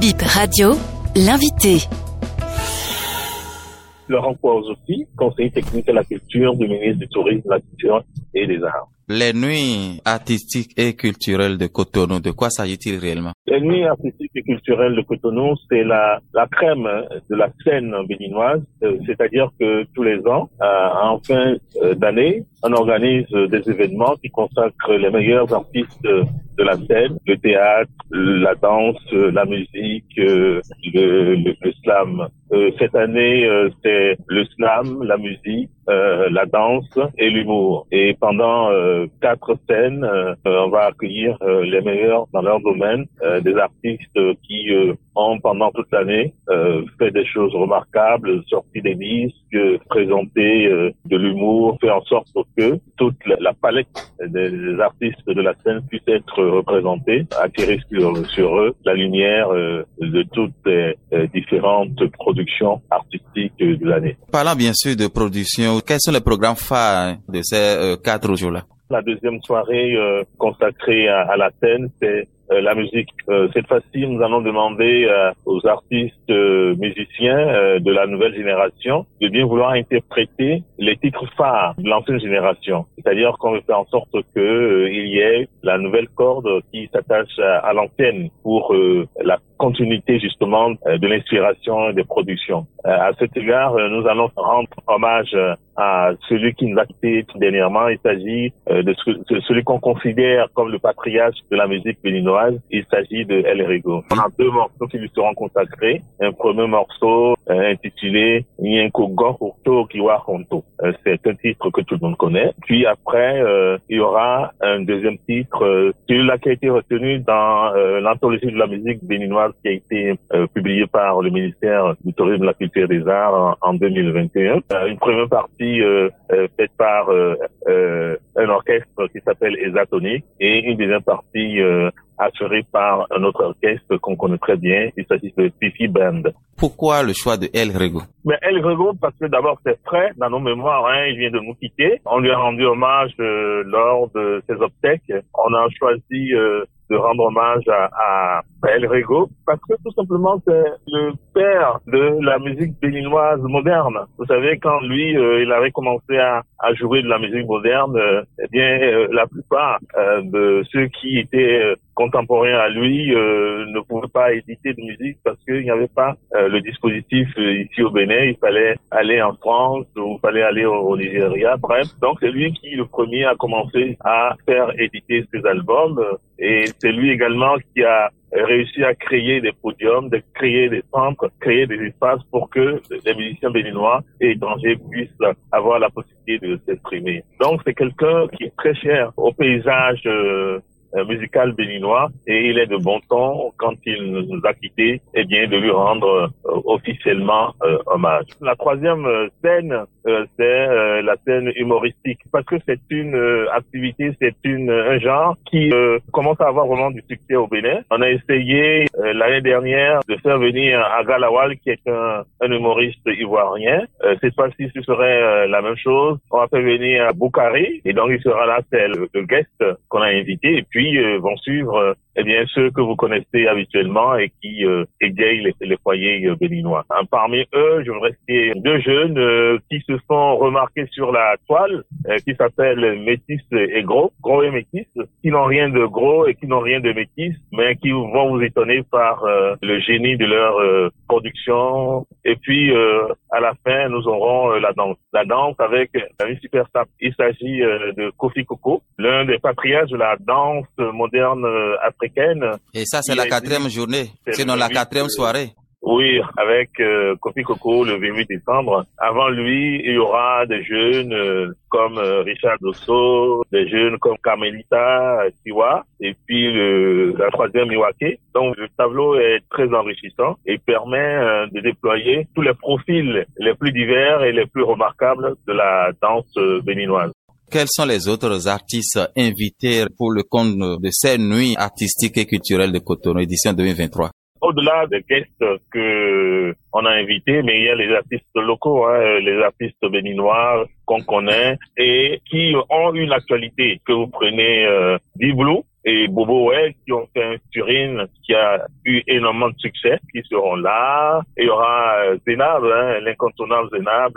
Bip Radio, l'invité. Laurent aussi, conseiller technique à la culture du ministre du Tourisme, de la Culture et des Arts. Les nuits artistiques et culturelles de Cotonou, de quoi s'agit-il réellement? Les nuits artistiques et culturelles de Cotonou, c'est la, la crème de la scène béninoise, euh, c'est-à-dire que tous les ans, euh, en fin euh, d'année, on organise des événements qui consacrent les meilleurs artistes de la scène, le théâtre, la danse, la musique, le, le, slam. Cette année, c'est le slam, la musique, la danse et l'humour. Et pendant quatre scènes. Euh, on va accueillir euh, les meilleurs dans leur domaine, euh, des artistes qui ont pendant toute l'année fait des choses remarquables, sorti des disques, présenté de l'humour, fait en sorte que toute la, palette des, artistes de la scène puisse être représentée, attirer sur, eux la lumière de toutes les différentes productions artistiques de l'année. Parlant bien sûr de production, quels sont les programmes phares de ces quatre jours-là? La deuxième soirée euh, consacrée à, la scène, c'est euh, la musique. Euh, cette fois-ci, nous allons demander aux artistes musiciens de la nouvelle génération de bien vouloir interpréter les titres phares de l'ancienne génération. C'est-à-dire qu'on veut faire en sorte que il y ait la nouvelle corde qui s'attache à, l'ancienne pour la continuité justement de l'inspiration et des productions. à cet égard, nous allons rendre hommage à celui qui nous a quitté dernièrement. Il s'agit euh, de, celui qu'on considère comme le patriarche de la musique béninoise. Il s'agit de El Rigo. On a deux morceaux qui lui seront consacrés. Un premier morceau euh, intitulé Gorto Kiwa Honto. Euh, c'est un titre que tout le monde connaît. Puis après, il y aura un deuxième titre, celui-là qui a été retenu dans l'anthologie de la musique béninoise qui a été publiée par le ministère du Tourisme, de la Culture et des Arts en, en 2021. une première partie euh, euh, faite par euh, un orchestre qui s'appelle Esatonic et une deuxième partie assurée par un autre orchestre qu'on connaît très bien. Il s'agit de Fifi Band. Pourquoi le choix de El Rego? Mais El Rego parce que d'abord c'est frais dans nos mémoires. Hein, il vient de nous quitter. On lui a rendu hommage lors de ses obsèques. On a choisi de rendre hommage à, à El Rego parce que tout simplement c'est le père de la musique béninoise moderne. Vous savez quand lui euh, il avait commencé à, à, jouer de la musique moderne, euh, eh bien euh, la plupart de ceux qui étaient contemporains à lui ne pouvaient pas éditer de musique parce qu'il n'y avait pas le dispositif ici au Bénin. Il fallait aller en France ou il fallait aller au, au Nigeria. Bref, donc c'est lui qui le premier a commencé à faire éditer ses albums et c'est lui également qui a réussi à créer des podiums, de créer des centres, créer des espaces pour que les musiciens béninois et étrangers puissent avoir la possibilité de s'exprimer. Donc c'est quelqu'un qui est très cher au paysage euh, euh, musical béninois et il est de bon ton quand il nous a quittés, eh bien de lui rendre euh, officiellement euh, hommage. La troisième scène, c'est la scène humoristique parce que c'est une activité, c'est une un genre qui commence à avoir vraiment du succès au Bénin. On a essayé l'année dernière de faire venir Aga Lawal qui est un, un humoriste ivoirien. cette fois-ci, ce serait la même chose. On va faire venir Boukari et donc il sera là, c'est le, le guest qu'on a invité et puis puis euh, vont suivre euh, eh bien ceux que vous connaissez habituellement et qui euh, égayent les, foyers euh, béninois. Hein, parmi eux, je voudrais citer deux jeunes qui se sont remarqués sur la toile, qui s'appellent Métis et Gros, Gros et Métis, qui n'ont rien de gros et qui n'ont rien de métis, mais qui vont vous étonner par le génie de leur production. Et puis, à la fin, nous aurons la danse. La danse avec une super star. Il s'agit de Kofi Koko, l'un des patriarches de la danse moderne euh, africaine. Et ça, c'est la quatrième journée, sinon la quatrième soirée. Oui, avec euh, Kofi Koko le 28 décembre. Avant lui, il y aura des jeunes euh, comme Richard Dosso, des jeunes comme Carmelita Siwa, et puis le, la troisième Iwake. Donc le tableau est très enrichissant et permet de déployer tous les profils les plus divers et les plus remarquables de la danse béninoise. Quels sont les autres artistes invités pour le compte de ces nuits artistiques et culturelles de Cotonou, édition 2023 au-delà des guests que on a invités, mais il y a les artistes locaux, hein, les artistes béninois qu'on connaît et qui ont une actualité. Que vous prenez euh, et Bobo Way qui ont fait un Turin qui a eu énormément de succès, qui seront là. il y aura euh, Zénab, hein, l'incontournable Zénab,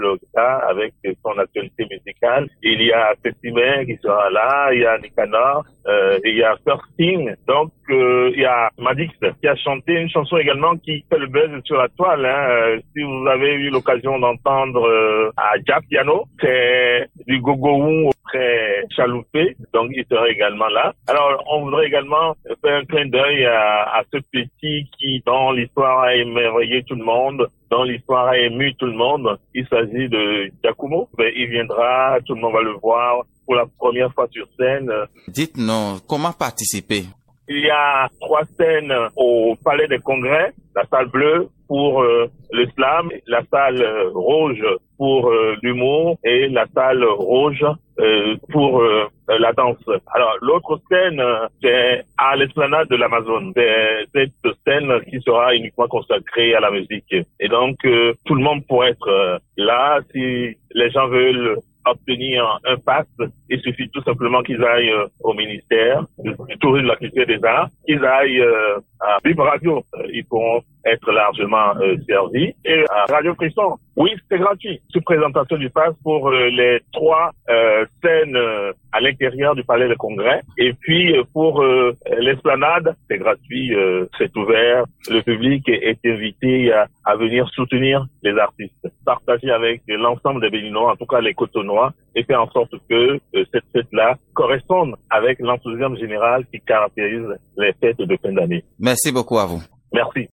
avec son actualité musicale. Il y a Tessimer qui sera là, il y a Nicanor, euh, il y a Thirsting. Donc, euh, il y a Madix qui a chanté une chanson également qui fait le buzz sur la toile. Hein. Euh, si vous avez eu l'occasion d'entendre euh, à Jap Piano, c'est du gogo très chaloupé, donc il sera également là. Alors, on voudrait également faire un clin d'œil à, à, ce petit qui, dans l'histoire, a émerveillé tout le monde, dans l'histoire a ému tout le monde. Il s'agit de Giacomo. Ben, il viendra, tout le monde va le voir pour la première fois sur scène. Dites-nous, comment participer? Il y a trois scènes au Palais des Congrès, la salle bleue pour euh, le slam, la salle rouge pour euh, l'humour et la salle rouge euh, pour la danse. Alors l'autre scène, c'est à l'esplanade de l'Amazon. C'est cette scène qui sera uniquement consacrée à la musique. Et donc tout le monde pourrait être là si les gens veulent obtenir un pass, il suffit tout simplement qu'ils aillent euh, au ministère du tourisme, de la culture des arts, qu'ils aillent euh, à Bib Radio. Euh, ils pourront être largement servis. Et à Radio Frisson, oui, c'est gratuit. Sous présentation du pass pour les trois scènes à l'intérieur du palais de congrès. Et puis pour l'esplanade, c'est gratuit, c'est ouvert. Le public est invité à venir soutenir les artistes, partager avec l'ensemble des Béninois, en tout cas les Cotonois, et faire en sorte que euh, cette fête-là corresponde avec l'enthousiasme général qui caractérise les fêtes de fin d'année. Merci beaucoup à vous. Merci.